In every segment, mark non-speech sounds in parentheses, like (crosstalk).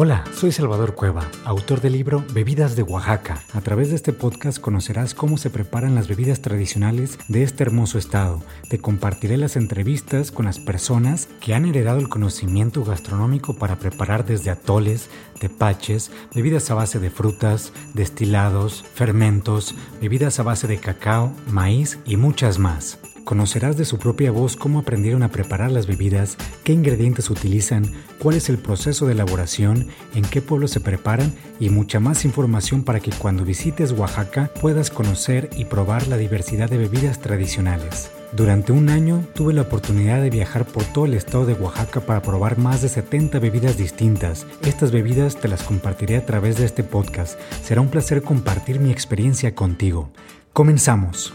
Hola, soy Salvador Cueva, autor del libro Bebidas de Oaxaca. A través de este podcast conocerás cómo se preparan las bebidas tradicionales de este hermoso estado. Te compartiré las entrevistas con las personas que han heredado el conocimiento gastronómico para preparar desde atoles, tepaches, bebidas a base de frutas, destilados, fermentos, bebidas a base de cacao, maíz y muchas más. Conocerás de su propia voz cómo aprendieron a preparar las bebidas, qué ingredientes utilizan, cuál es el proceso de elaboración, en qué pueblo se preparan y mucha más información para que cuando visites Oaxaca puedas conocer y probar la diversidad de bebidas tradicionales. Durante un año tuve la oportunidad de viajar por todo el estado de Oaxaca para probar más de 70 bebidas distintas. Estas bebidas te las compartiré a través de este podcast. Será un placer compartir mi experiencia contigo. Comenzamos.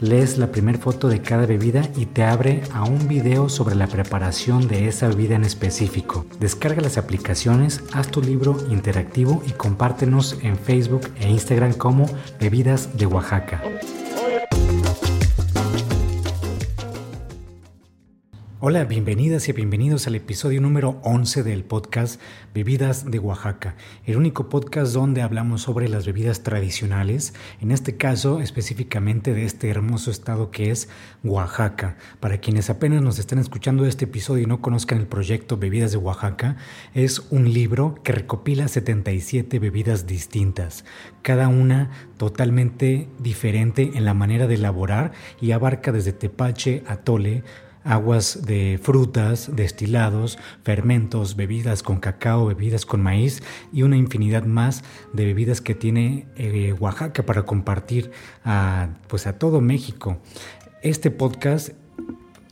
lees la primera foto de cada bebida y te abre a un video sobre la preparación de esa bebida en específico. Descarga las aplicaciones, haz tu libro interactivo y compártenos en Facebook e Instagram como Bebidas de Oaxaca. Hola, bienvenidas y bienvenidos al episodio número 11 del podcast Bebidas de Oaxaca, el único podcast donde hablamos sobre las bebidas tradicionales, en este caso específicamente de este hermoso estado que es Oaxaca. Para quienes apenas nos están escuchando este episodio y no conozcan el proyecto Bebidas de Oaxaca, es un libro que recopila 77 bebidas distintas, cada una totalmente diferente en la manera de elaborar y abarca desde tepache, atole, aguas de frutas, destilados, fermentos, bebidas con cacao, bebidas con maíz y una infinidad más de bebidas que tiene eh, Oaxaca para compartir a, pues a todo México. Este podcast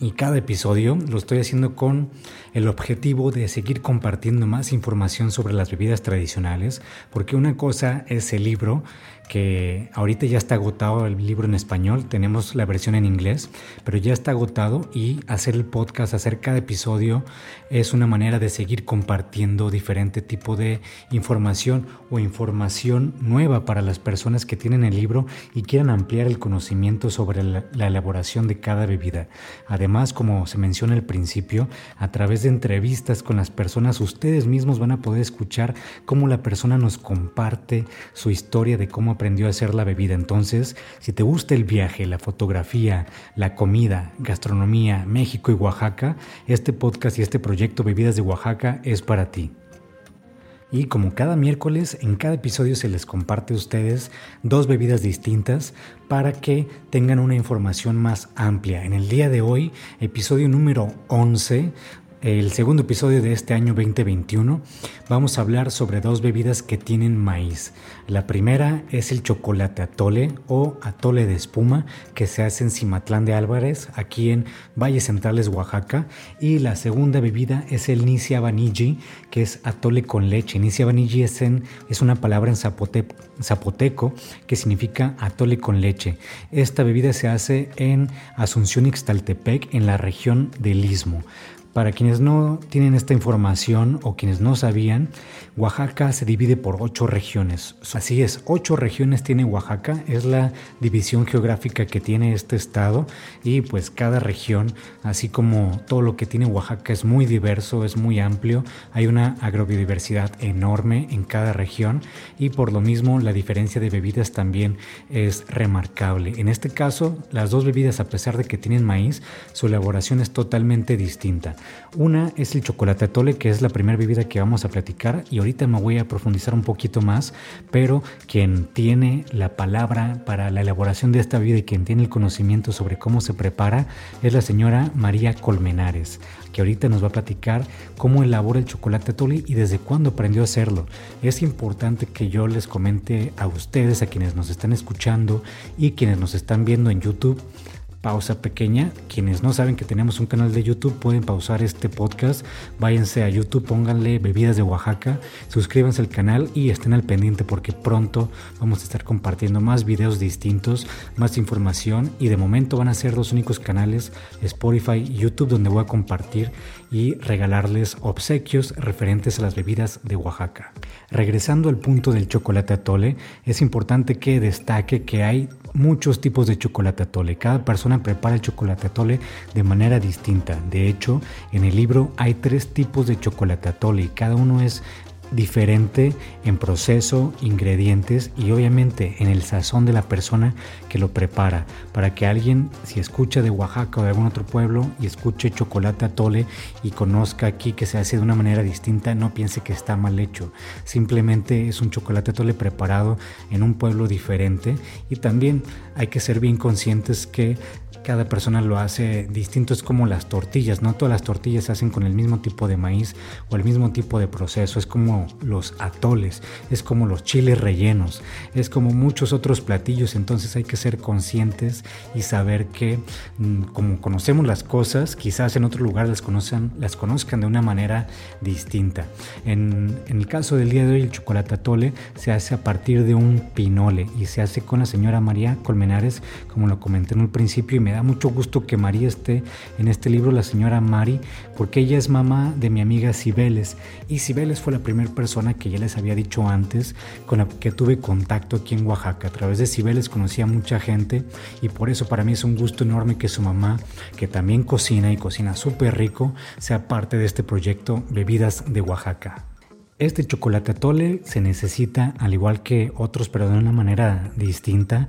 y cada episodio lo estoy haciendo con el objetivo de seguir compartiendo más información sobre las bebidas tradicionales, porque una cosa es el libro que ahorita ya está agotado el libro en español, tenemos la versión en inglés, pero ya está agotado y hacer el podcast, hacer cada episodio es una manera de seguir compartiendo diferente tipo de información o información nueva para las personas que tienen el libro y quieran ampliar el conocimiento sobre la, la elaboración de cada bebida. Además, como se menciona al principio, a través de entrevistas con las personas, ustedes mismos van a poder escuchar cómo la persona nos comparte su historia de cómo aprendió a hacer la bebida. Entonces, si te gusta el viaje, la fotografía, la comida, gastronomía, México y Oaxaca, este podcast y este proyecto Bebidas de Oaxaca es para ti. Y como cada miércoles, en cada episodio se les comparte a ustedes dos bebidas distintas para que tengan una información más amplia. En el día de hoy, episodio número 11, el segundo episodio de este año 2021 vamos a hablar sobre dos bebidas que tienen maíz. La primera es el chocolate atole o atole de espuma que se hace en Cimatlán de Álvarez, aquí en Valles Centrales, Oaxaca. Y la segunda bebida es el Nicia Vanilli, que es atole con leche. Nicia Vanilli es, es una palabra en zapoteco que significa atole con leche. Esta bebida se hace en Asunción Ixtaltepec, en la región del Istmo. Para quienes no tienen esta información o quienes no sabían, Oaxaca se divide por ocho regiones. Así es, ocho regiones tiene Oaxaca, es la división geográfica que tiene este estado y pues cada región, así como todo lo que tiene Oaxaca es muy diverso, es muy amplio, hay una agrobiodiversidad enorme en cada región y por lo mismo la diferencia de bebidas también es remarcable. En este caso, las dos bebidas a pesar de que tienen maíz, su elaboración es totalmente distinta. Una es el chocolate atole, que es la primera bebida que vamos a platicar y me voy a profundizar un poquito más, pero quien tiene la palabra para la elaboración de esta bebida y quien tiene el conocimiento sobre cómo se prepara es la señora María Colmenares, que ahorita nos va a platicar cómo elabora el chocolate atole y desde cuándo aprendió a hacerlo. Es importante que yo les comente a ustedes, a quienes nos están escuchando y quienes nos están viendo en YouTube, pausa pequeña. Quienes no saben que tenemos un canal de YouTube pueden pausar este podcast. Váyanse a YouTube, pónganle Bebidas de Oaxaca, suscríbanse al canal y estén al pendiente porque pronto vamos a estar compartiendo más videos distintos, más información y de momento van a ser los únicos canales Spotify y YouTube donde voy a compartir y regalarles obsequios referentes a las bebidas de Oaxaca. Regresando al punto del chocolate atole, es importante que destaque que hay muchos tipos de chocolate atole. Cada persona prepara el chocolate atole de manera distinta. De hecho, en el libro hay tres tipos de chocolate atole y cada uno es diferente en proceso, ingredientes y obviamente en el sazón de la persona que lo prepara. Para que alguien, si escucha de Oaxaca o de algún otro pueblo y escuche chocolate atole y conozca aquí que se hace de una manera distinta, no piense que está mal hecho. Simplemente es un chocolate atole preparado en un pueblo diferente y también hay que ser bien conscientes que cada persona lo hace distinto, es como las tortillas, no todas las tortillas se hacen con el mismo tipo de maíz o el mismo tipo de proceso, es como los atoles, es como los chiles rellenos, es como muchos otros platillos, entonces hay que ser conscientes y saber que mm, como conocemos las cosas, quizás en otro lugar las conozcan, las conozcan de una manera distinta. En, en el caso del día de hoy el chocolate atole se hace a partir de un pinole y se hace con la señora María Colmenares, como lo comenté en un principio y me da mucho gusto que María esté en este libro, la señora Mari, porque ella es mamá de mi amiga Cibeles. Y Cibeles fue la primera persona que ya les había dicho antes con la que tuve contacto aquí en Oaxaca. A través de Cibeles conocí a mucha gente y por eso para mí es un gusto enorme que su mamá, que también cocina y cocina súper rico, sea parte de este proyecto Bebidas de Oaxaca. Este chocolate atole se necesita, al igual que otros, pero de una manera distinta,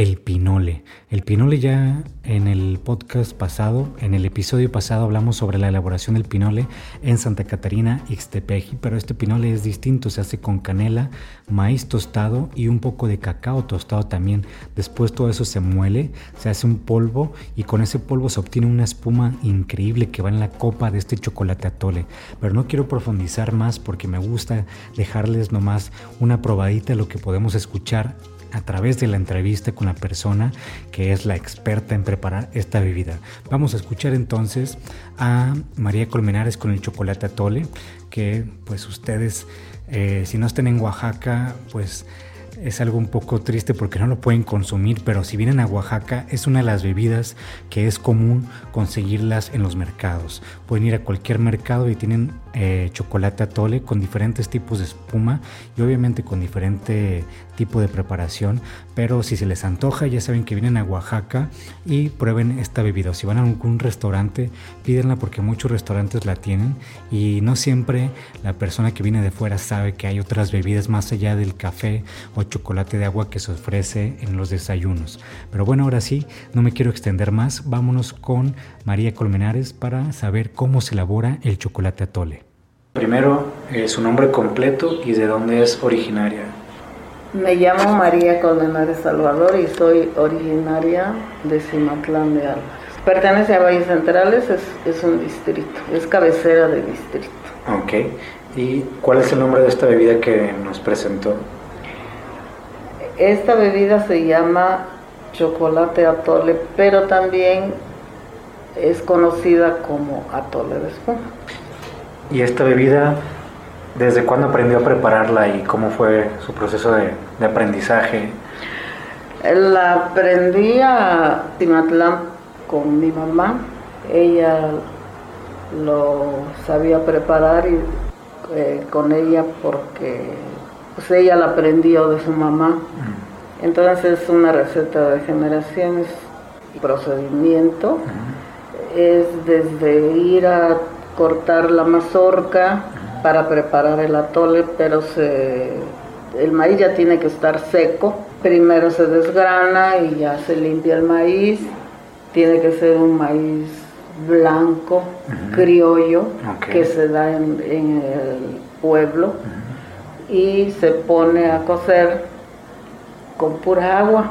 el pinole. El pinole ya en el podcast pasado, en el episodio pasado hablamos sobre la elaboración del pinole en Santa Catarina, Ixtepeji, pero este pinole es distinto, se hace con canela, maíz tostado y un poco de cacao tostado también. Después todo eso se muele, se hace un polvo y con ese polvo se obtiene una espuma increíble que va en la copa de este chocolate atole. Pero no quiero profundizar más porque me gusta dejarles nomás una probadita de lo que podemos escuchar a través de la entrevista con la persona que es la experta en preparar esta bebida. Vamos a escuchar entonces a María Colmenares con el chocolate atole, que pues ustedes, eh, si no estén en Oaxaca, pues es algo un poco triste porque no lo pueden consumir, pero si vienen a Oaxaca es una de las bebidas que es común conseguirlas en los mercados. Pueden ir a cualquier mercado y tienen eh, chocolate atole con diferentes tipos de espuma y obviamente con diferente tipo de preparación, pero si se les antoja ya saben que vienen a Oaxaca y prueben esta bebida. si van a algún restaurante, pídenla porque muchos restaurantes la tienen y no siempre la persona que viene de fuera sabe que hay otras bebidas más allá del café o chocolate de agua que se ofrece en los desayunos. Pero bueno, ahora sí, no me quiero extender más, vámonos con María Colmenares para saber cómo se elabora el chocolate atole. Primero, eh, su nombre completo y de dónde es originaria. Me llamo María Colmenares Salvador y soy originaria de Cimatlán de Álvarez. Pertenece a Valles Centrales, es, es un distrito, es cabecera de distrito. Ok. ¿Y cuál es el nombre de esta bebida que nos presentó? Esta bebida se llama chocolate atole, pero también es conocida como atole de espuma. ¿Y esta bebida, desde cuándo aprendió a prepararla y cómo fue su proceso de, aprendizaje? La aprendí a Timatlán con mi mamá. Ella lo sabía preparar y eh, con ella porque pues ella la aprendió de su mamá. Entonces es una receta de generaciones procedimiento. Es desde ir a cortar la mazorca para preparar el atole, pero se, el maíz ya tiene que estar seco. Primero se desgrana y ya se limpia el maíz. Tiene que ser un maíz blanco, criollo, que se da en, el pueblo y se pone a cocer con pura agua.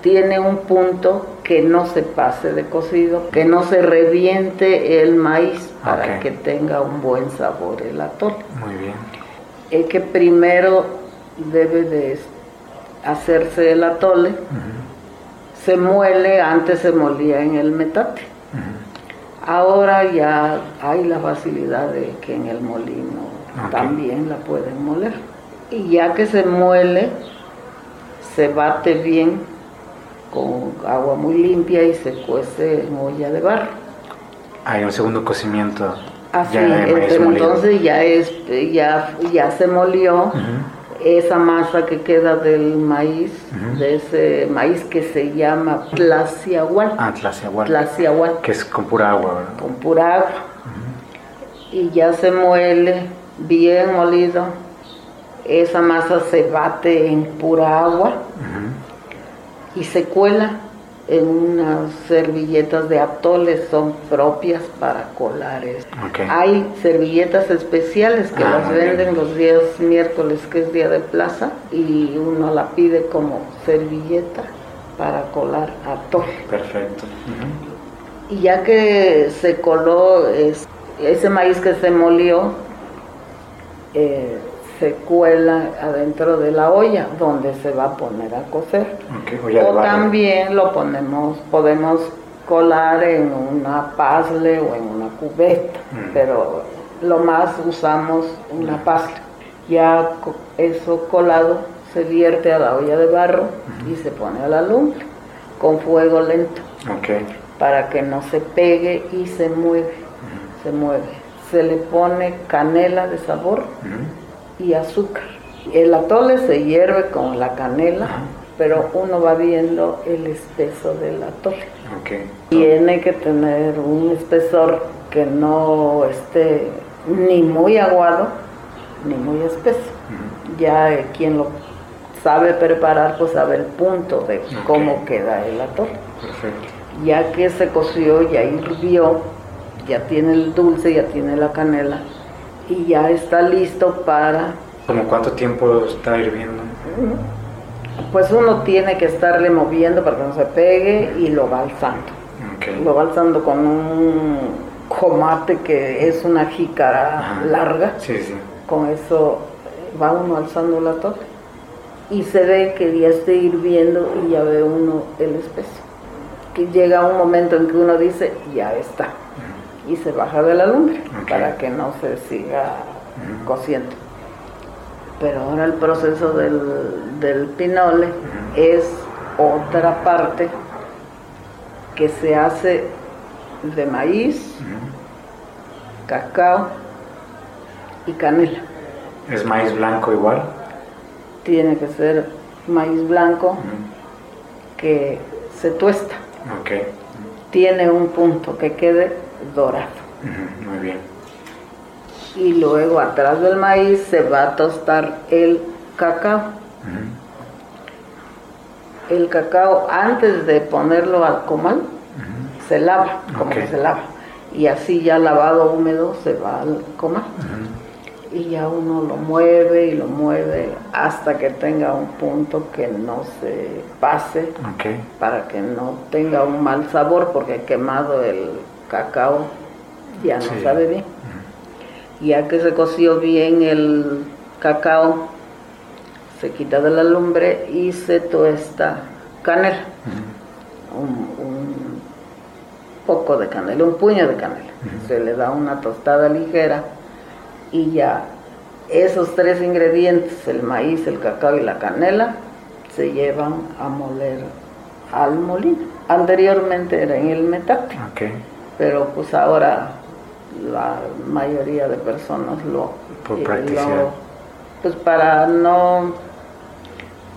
Tiene un punto que no se pase de cocido, que no se reviente el maíz para que tenga un buen sabor el atole. Muy bien. Es que primero debe de hacerse el atole, se muele, antes se molía en el metate. Ahora ya hay la facilidad de que en el molino también la pueden moler. Y ya que se muele, se bate bien con agua muy limpia y se cuece en olla de barro. Hay un segundo cocimiento. Así, entonces ya es, ya, ya se molió esa masa que queda del maíz, de ese maíz que se llama tlaciahual. Ah, tlaciahual. Que es con pura agua, ¿verdad? Con pura agua. Y ya se muele bien molido. Esa masa se bate en pura agua y se cuela en unas servilletas de atoles, son propias para colares. Hay servilletas especiales que ah, las venden los días miércoles, que es día de plaza, y uno la pide como servilleta para colar atole. Perfecto. Y ya que se coló ese maíz que se molió, eh, se cuela adentro de la olla donde se va a poner a cocer. o también lo ponemos, podemos colar en una pasle o en una cubeta, mm. pero lo más usamos una pasle. Ya eso colado se vierte a la olla de barro y se pone a la lumbre con fuego lento para que no se pegue y se mueve, se mueve. Se le pone canela de sabor y azúcar. El atole se hierve con la canela, pero uno va viendo el espeso del atole. Tiene que tener un espesor que no esté ni muy aguado ni muy espeso. Ya quien lo sabe preparar, pues sabe el punto de cómo queda el atole. Ya que se coció, ya hirvió, ya tiene el dulce, ya tiene la canela, y ya está listo para... ¿Como cuánto tiempo está hirviendo? Pues uno tiene que estarle moviendo para que no se pegue y lo va alzando. Lo va alzando con un comate que es una jícara larga. Sí, sí. Con eso va uno alzando la torre y se ve que ya esté hirviendo y ya ve uno el espeso. Que llega un momento en que uno dice, ya está y se baja de la lumbre para que no se siga cociendo. Pero ahora el proceso del, pinole es otra parte que se hace de maíz, cacao y canela. ¿Es maíz blanco igual? Tiene que ser maíz blanco que se tuesta. Tiene un punto que quede dorado. muy bien. Y luego atrás del maíz se va a tostar el cacao. El cacao antes de ponerlo al comal se lava, como se lava. Y así ya lavado húmedo se va al comal. Y ya uno lo mueve y lo mueve hasta que tenga un punto que no se pase, para que no tenga un mal sabor, porque quemado el cacao ya no sabe bien. Ya que se coció bien el cacao, se quita de la lumbre y se tuesta canela. un, poco de canela, un puño de canela. Se le da una tostada ligera y ya esos tres ingredientes, el maíz, el cacao y la canela, se llevan a moler al molino. Anteriormente era en el metate pero pues ahora la mayoría de personas lo, Por eh, pues para no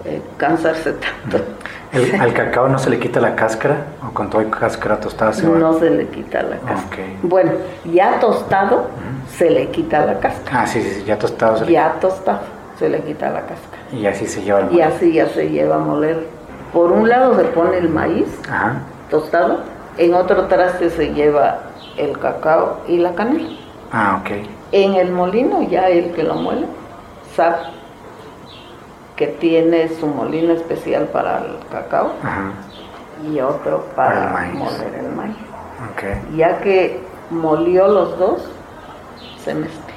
eh, cansarse tanto. (laughs) ¿El, ¿Al cacao no se le quita la cáscara o con todo cáscara tostada se No se le quita la cáscara. Bueno, ya tostado se le quita la cáscara. Ah, sí, sí, ya tostado. Se ya tostado se le quita la cáscara. Y así se lleva Y así ya se lleva a moler. Por un lado se pone el maíz tostado En otro traste se lleva el cacao y la canela. Ah, ok. En el molino ya el que lo muele sabe que tiene su molino especial para el cacao Ajá. y otro para, Para el maíz. moler el maíz. Ok. Ya que molió los dos, se mezcla.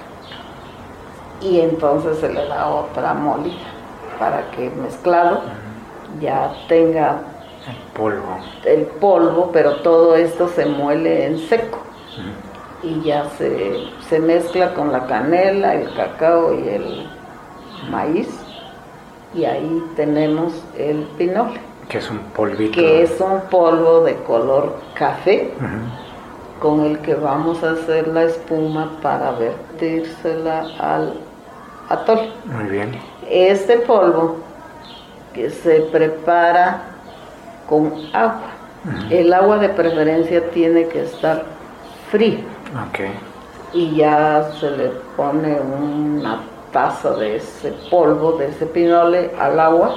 Y entonces se le da otra molida para que mezclado ya tenga El polvo. el polvo, pero todo esto se muele en seco y ya se, se mezcla con la canela, el cacao y el maíz. Y ahí tenemos el pinole, Que es un polvito. que es un polvo de color café con el que vamos a hacer la espuma para vertírsela al atole. Muy bien. Este polvo que se prepara con agua. El agua de preferencia tiene que estar fría Ok. y ya se le pone una taza de ese polvo, de ese pinole al agua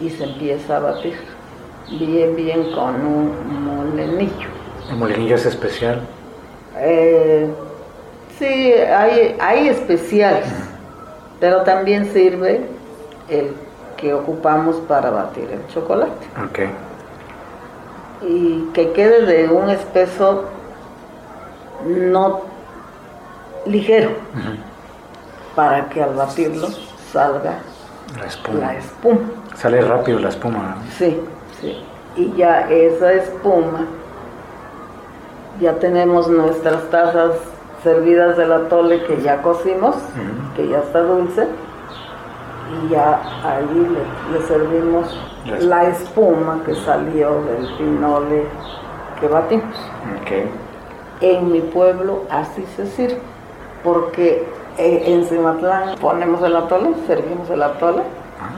y se empieza a batir bien, bien con un molenillo. El molinillo es especial. Eh, sí, hay, hay especiales, pero también sirve el que ocupamos para batir el chocolate. Ok. Y que quede de un espeso no ligero, para que al batirlo salga La espuma. la espuma. Sale rápido la espuma. ¿no? Sí, sí. Y ya esa espuma, ya tenemos nuestras tazas servidas del atole que ya cocimos, que ya está dulce, y ya ahí le, le servimos La la espuma. que salió del pinole que batimos. En mi pueblo así se sirve, porque eh, en Cimatlán ponemos el atole, servimos el atole,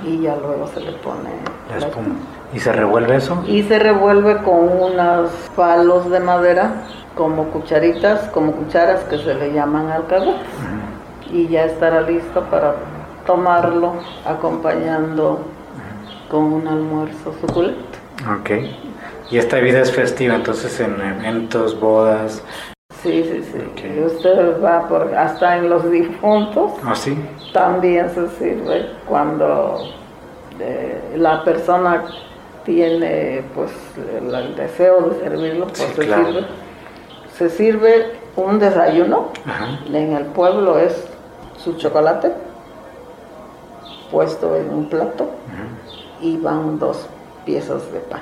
y ya luego se le pone La espuma. ¿Y se revuelve eso? y se revuelve con unos palos de madera como cucharitas, como cucharas que se le llaman alcahuetes. Y ya estará listo para tomarlo acompañando con un almuerzo suculento. Ok. Y esta bebida es festiva, entonces en eventos, bodas. Sí, sí, sí. Y usted va por, hasta en los difuntos, ¿Ah, sí? también se sirve cuando eh, la persona tiene pues el, el deseo de servirlo, pues Sí, se claro. sirve. Se sirve un desayuno, Ajá. en el pueblo es su chocolate puesto en un plato y van dos piezas de pan,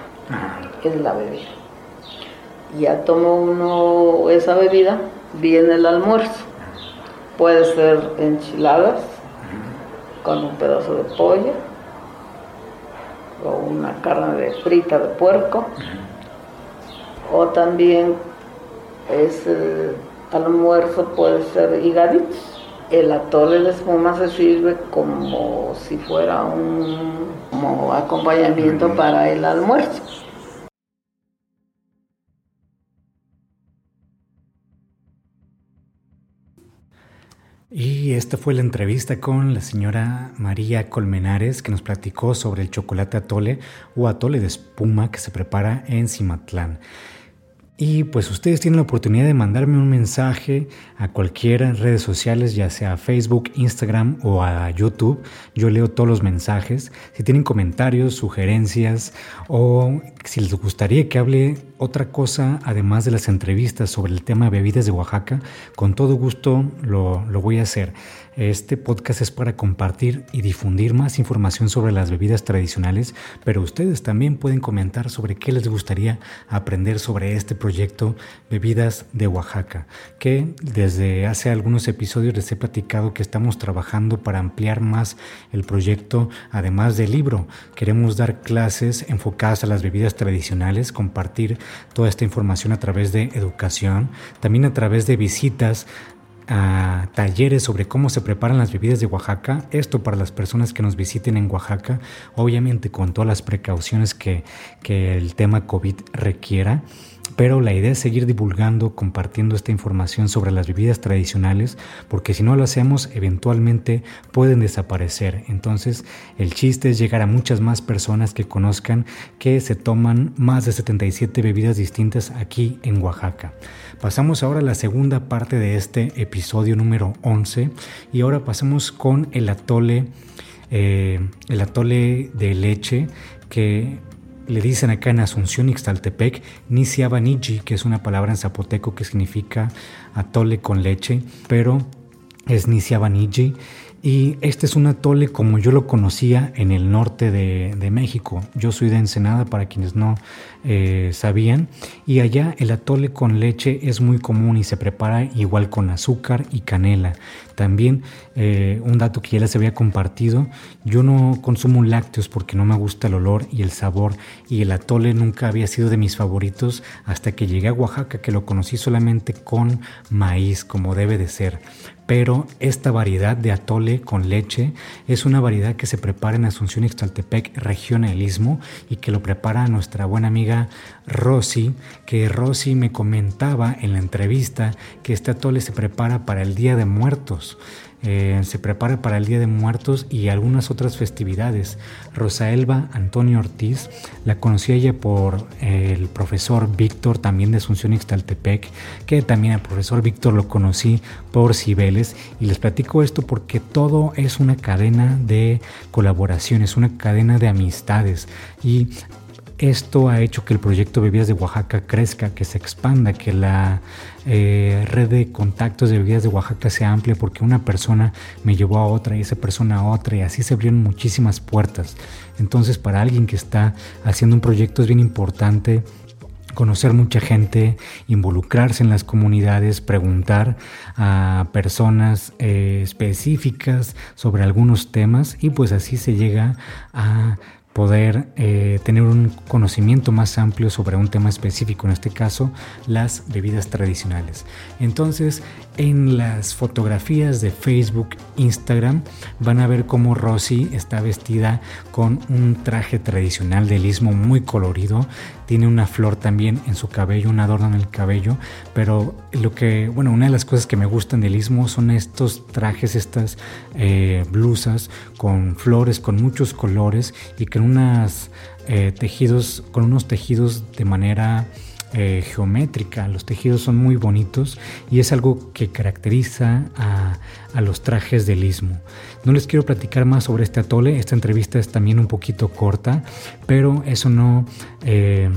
es la bebida. Ya toma uno esa bebida, viene el almuerzo. Puede ser enchiladas con un pedazo de pollo o una carne de frita de puerco. O también ese almuerzo puede ser higaditos. El atole de espuma se sirve como si fuera un como acompañamiento para el almuerzo. Y esta fue la entrevista con la señora María Colmenares que nos platicó sobre el chocolate atole o atole de espuma que se prepara en Cimatlán. Y pues ustedes tienen la oportunidad de mandarme un mensaje a cualquiera redes sociales, ya sea Facebook, Instagram o a YouTube. Yo leo todos los mensajes. Si tienen comentarios, sugerencias o si les gustaría que hable otra cosa además de las entrevistas sobre el tema bebidas de Oaxaca, con todo gusto lo, lo voy a hacer. Este podcast es para compartir y difundir más información sobre las bebidas tradicionales, pero ustedes también pueden comentar sobre qué les gustaría aprender sobre este proyecto Bebidas de Oaxaca, que desde hace algunos episodios les he platicado que estamos trabajando para ampliar más el proyecto, además del libro. Queremos dar clases enfocadas a las bebidas tradicionales, compartir toda esta información a través de educación, también a través de visitas a talleres sobre cómo se preparan las bebidas de Oaxaca. Esto para las personas que nos visiten en Oaxaca, obviamente con todas las precauciones que, que el tema COVID requiera. Pero la idea es seguir divulgando, compartiendo esta información sobre las bebidas tradicionales, porque si no lo hacemos, eventualmente pueden desaparecer. Entonces, el chiste es llegar a muchas más personas que conozcan que se toman más de 77 bebidas distintas aquí en Oaxaca. Pasamos ahora a la segunda parte de este episodio número 11 y ahora pasamos con el atole, eh, el atole de leche que le dicen acá en Asunción, Ixtaltepec, Niji, que es una palabra en zapoteco que significa atole con leche, pero es Niji. Y este es un atole como yo lo conocía en el norte de, México. Yo soy de Ensenada, para quienes no eh, sabían. Y allá el atole con leche es muy común y se prepara igual con azúcar y canela. También eh, un dato que ya les había compartido, yo no consumo lácteos porque no me gusta el olor y el sabor y el atole nunca había sido de mis favoritos hasta que llegué a Oaxaca que lo conocí solamente con maíz como debe de ser. Pero esta variedad de atole con leche es una variedad que se prepara en Asunción Ixtaltepec, región del Istmo, y que lo prepara nuestra buena amiga Rosy, que Rosy me comentaba en la entrevista que este atole se prepara para el Día de Muertos. Eh, se prepara para el Día de Muertos y algunas otras festividades. Rosaelba Antonio Ortiz, la conocí ella por eh, el profesor Víctor, también de Asunción Ixtaltepec, que también el profesor Víctor lo conocí por Cibeles. Y les platico esto porque todo es una cadena de colaboraciones, una cadena de amistades. Y esto ha hecho que el proyecto Bebidas de Oaxaca crezca, que se expanda, que la eh, red de contactos de Bebidas de Oaxaca sea amplia porque una persona me llevó a otra y esa persona a otra y así se abrieron muchísimas puertas. Entonces para alguien que está haciendo un proyecto es bien importante conocer mucha gente, involucrarse en las comunidades, preguntar a personas eh, específicas sobre algunos temas y pues así se llega a poder eh, tener un conocimiento más amplio sobre un tema específico, en este caso las bebidas tradicionales. Entonces, en las fotografías de Facebook, Instagram, van a ver cómo Rosy está vestida con un traje tradicional del istmo muy colorido. Tiene una flor también en su cabello, un adorno en el cabello. Pero lo que, bueno, una de las cosas que me gustan del istmo son estos trajes, estas eh, blusas con flores, con muchos colores y con unas eh, tejidos, con unos tejidos de manera eh, geométrica. Los tejidos son muy bonitos y es algo que caracteriza a, los trajes del istmo. No les quiero platicar más sobre este atole. Esta entrevista es también un poquito corta, pero eso no... Eh,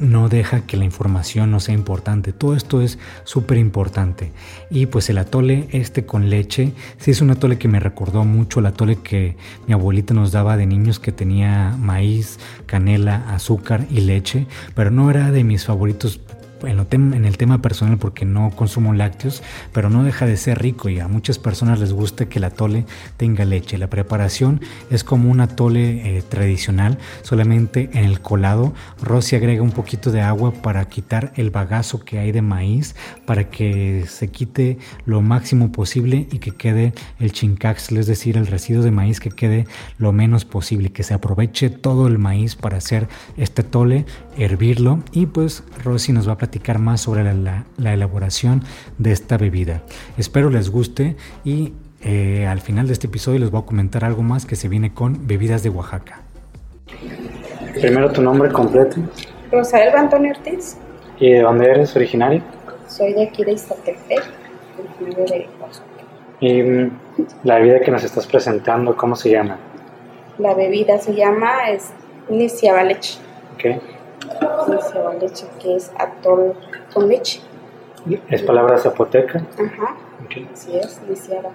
no deja que la información no sea importante. Todo esto es súper importante. Y pues el atole este con leche, sí es un atole que me recordó mucho el atole que mi abuelita nos daba de niños que tenía maíz, canela, azúcar y leche, pero no era de mis favoritos en, el tema personal porque no consumo lácteos, pero no deja de ser rico y a muchas personas les gusta que el atole tenga leche. La preparación es como un atole eh, tradicional, solamente en el colado Rosy agrega un poquito de agua para quitar el bagazo que hay de maíz, para que se quite lo máximo posible y que quede el chincaxle, es decir, el residuo de maíz que quede lo menos posible, que se aproveche todo el maíz para hacer este atole, hervirlo y pues Rosy nos va a platicar más sobre la, elaboración de esta bebida. Espero les guste y eh, al final de este episodio les voy a comentar algo más que se viene con bebidas de Oaxaca. Primero tu nombre completo. Rosalba Antonio Ortiz. ¿Y de dónde eres originario? Soy de aquí de Iztapetec, originario de Oaxaca. ¿Y mm, la bebida que nos estás presentando, cómo se llama? La bebida se llama es Niciaba leche. Okay va leche, que es atol con leche. ¿Es palabra zapoteca? Ajá. Así es, lisiada.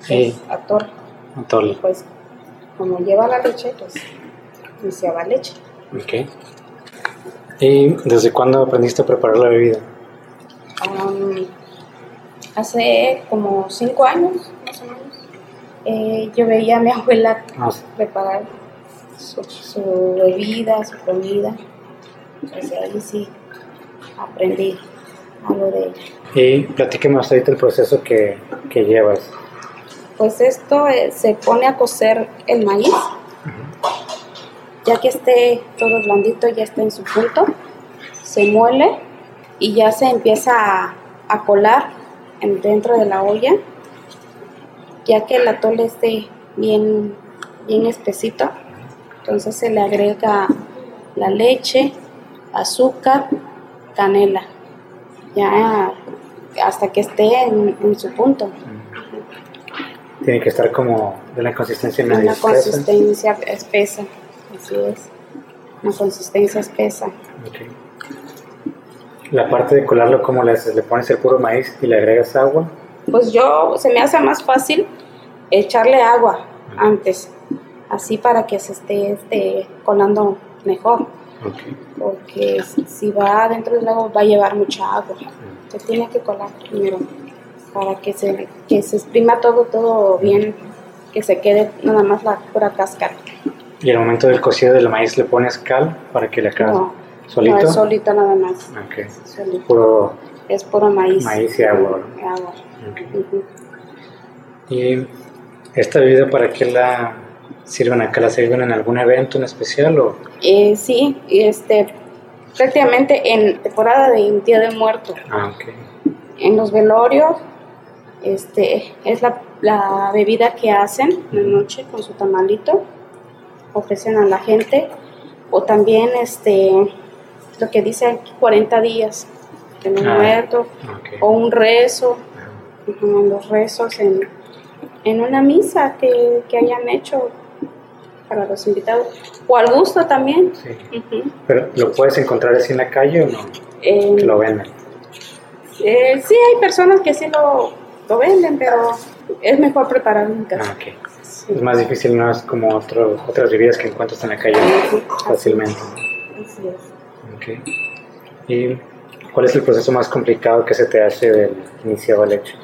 Sí. atol. Atol. Pues como lleva la leche, pues lisiaba leche. Ok. ¿Y desde cuándo aprendiste a preparar la bebida? hace como cinco años, más o menos. Eh, yo veía a mi (laughs) abuela ah. preparar su, su bebida, su comida. Entonces ahí sí aprendí algo de ella. Y platíqueme ahorita el proceso que, que llevas. Pues esto eh, se pone a cocer el maíz, ya que esté todo blandito, ya está en su punto, se muele y ya se empieza a, colar en, dentro de la olla, ya que el atole esté bien, bien espesito. Entonces se le agrega la leche, azúcar, canela, ya hasta que esté en, su punto. Tiene que estar como de la consistencia media Una consistencia espesa, así es. Una consistencia espesa. La parte de colarlo, ¿cómo le haces? ¿Le pones el puro maíz y le agregas agua? Pues yo, se me hace más fácil echarle agua antes, así para que se esté, esté colando mejor. Porque si va dentro del agua va a llevar mucha agua. Se tiene que colar primero para que se, que se exprima todo, todo bien, que se quede nada más la pura cáscara. ¿Y al momento del cocido del maíz le pones cal para que le acabe? No, ¿Solito? No, es solito nada más. Puro es puro maíz. Maíz y agua. ¿Y esta bebida para qué la sirven acá? ¿La sirven en algún evento en especial? O? Eh, sí, este, prácticamente en temporada de Día de Muerto. Ah, ok. En los velorios, este, es la, la bebida que hacen en la noche con su tamalito, ofrecen a la gente, o también este, lo que dice aquí 40 días en un ah, muerto, o un rezo, los rezos en, en una misa que, que hayan hecho para los invitados. O al gusto también. Sí. ¿Pero lo puedes encontrar así en la calle o no? que lo venden. Eh, sí, hay personas que sí lo, lo, venden, pero es mejor prepararlo en casa. Ah, Es más difícil, no es como otro, otras bebidas que encuentras en la calle fácilmente. Así es. Okay. ¿Y cuál es el proceso más complicado que se te hace del iniciado al hecho?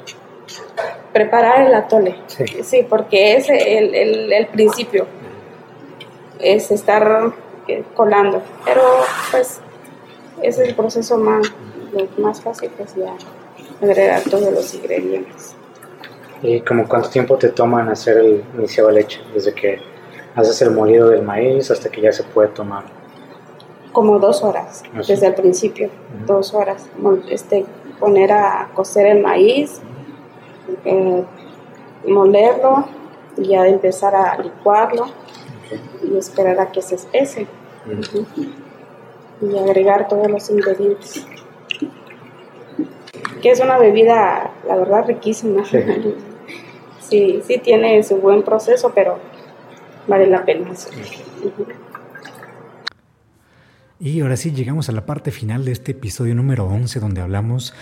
Preparar el atole. Sí, sí porque es el, el, el principio es estar eh, colando. Pero pues ese es el proceso más, más fácil, pues ya agregar todos los ingredientes. ¿Y como cuánto tiempo te toman hacer el iniciado leche? Desde que haces el molido del maíz hasta que ya se puede tomar. Como dos horas, ¿Ah, desde el principio, dos horas. Este, poner a cocer el maíz, eh, molerlo y ya empezar a licuarlo y esperar a que se espese. Y agregar todos los ingredientes. Que es una bebida, la verdad, riquísima. Sí, (laughs) sí, tiene su buen proceso, pero vale la pena. Y ahora sí, llegamos a la parte final de este episodio número 11, donde hablamos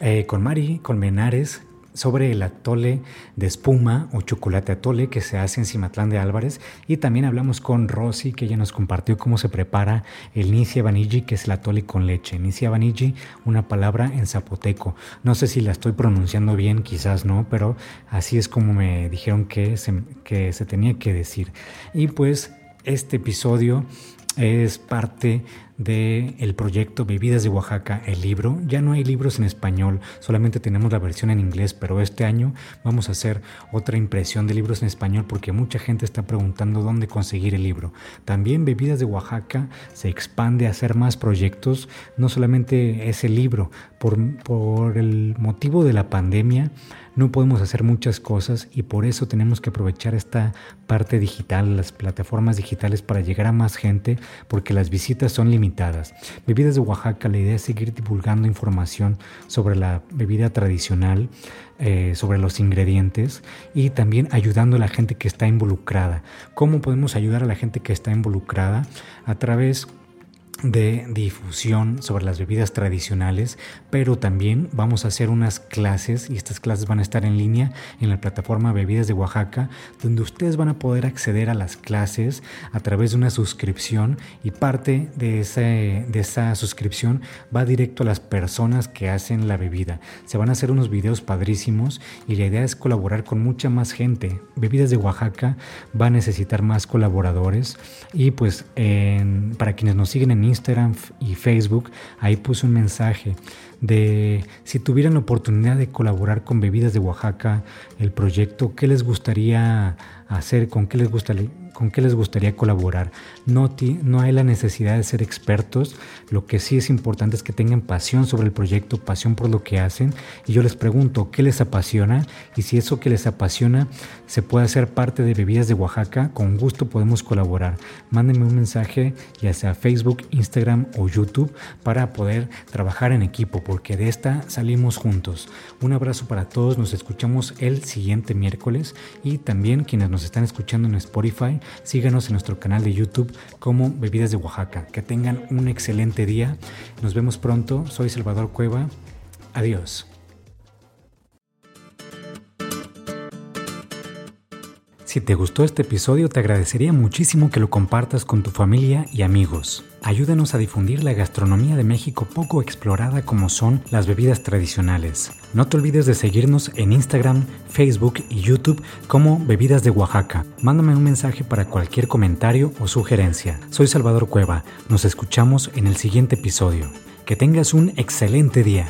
eh, con Mari Colmenares, sobre el atole de espuma o chocolate atole que se hace en Cimatlán de Álvarez y también hablamos con Rosy que ella nos compartió cómo se prepara el Nicia Vanigi que es el atole con leche. Nicia Vanigi, una palabra en zapoteco. No sé si la estoy pronunciando bien, quizás no, pero así es como me dijeron que se, que se tenía que decir. Y pues este episodio es parte del el proyecto Bebidas de Oaxaca, el libro. Ya no hay libros en español, solamente tenemos la versión en inglés, pero este año vamos a hacer otra impresión de libros en español porque mucha gente está preguntando dónde conseguir el libro. También Bebidas de Oaxaca se expande a hacer más proyectos, no solamente ese libro, por, por el motivo de la pandemia no podemos hacer muchas cosas y por eso tenemos que aprovechar esta parte digital, las plataformas digitales para llegar a más gente porque las visitas son limitadas. Bebidas de Oaxaca, la idea es seguir divulgando información sobre la bebida tradicional, eh, sobre los ingredientes y también ayudando a la gente que está involucrada. ¿Cómo podemos ayudar a la gente que está involucrada? A través de difusión sobre las bebidas tradicionales, pero también vamos a hacer unas clases y estas clases van a estar en línea en la plataforma Bebidas de Oaxaca, donde ustedes van a poder acceder a las clases a través de una suscripción y parte de, ese, de esa suscripción va directo a las personas que hacen la bebida. Se van a hacer unos videos padrísimos y la idea es colaborar con mucha más gente. Bebidas de Oaxaca va a necesitar más colaboradores y pues para quienes nos siguen en Instagram y Facebook, ahí puse un mensaje de si tuvieran la oportunidad de colaborar con Bebidas de Oaxaca, el proyecto, ¿qué les gustaría hacer, con qué les gustaría, con qué les gustaría colaborar. No, no hay la necesidad de ser expertos, lo que sí es importante es que tengan pasión sobre el proyecto, pasión por lo que hacen. Y yo les pregunto, ¿qué les apasiona? Y si eso que les apasiona se puede hacer parte de Bebidas de Oaxaca, con gusto podemos colaborar. Mándenme un mensaje, ya sea Facebook, Instagram o YouTube, para poder trabajar en equipo, porque de esta salimos juntos. Un abrazo para todos, nos escuchamos el siguiente miércoles y también quienes nos están escuchando en Spotify, síganos en nuestro canal de YouTube como Bebidas de Oaxaca. Que tengan un excelente día. Nos vemos pronto. Soy Salvador Cueva. Adiós. Si te gustó este episodio, te agradecería muchísimo que lo compartas con tu familia y amigos. Ayúdanos a difundir la gastronomía de México poco explorada como son las bebidas tradicionales. No te olvides de seguirnos en Instagram, Facebook y YouTube como Bebidas de Oaxaca. Mándame un mensaje para cualquier comentario o sugerencia. Soy Salvador Cueva. Nos escuchamos en el siguiente episodio. Que tengas un excelente día.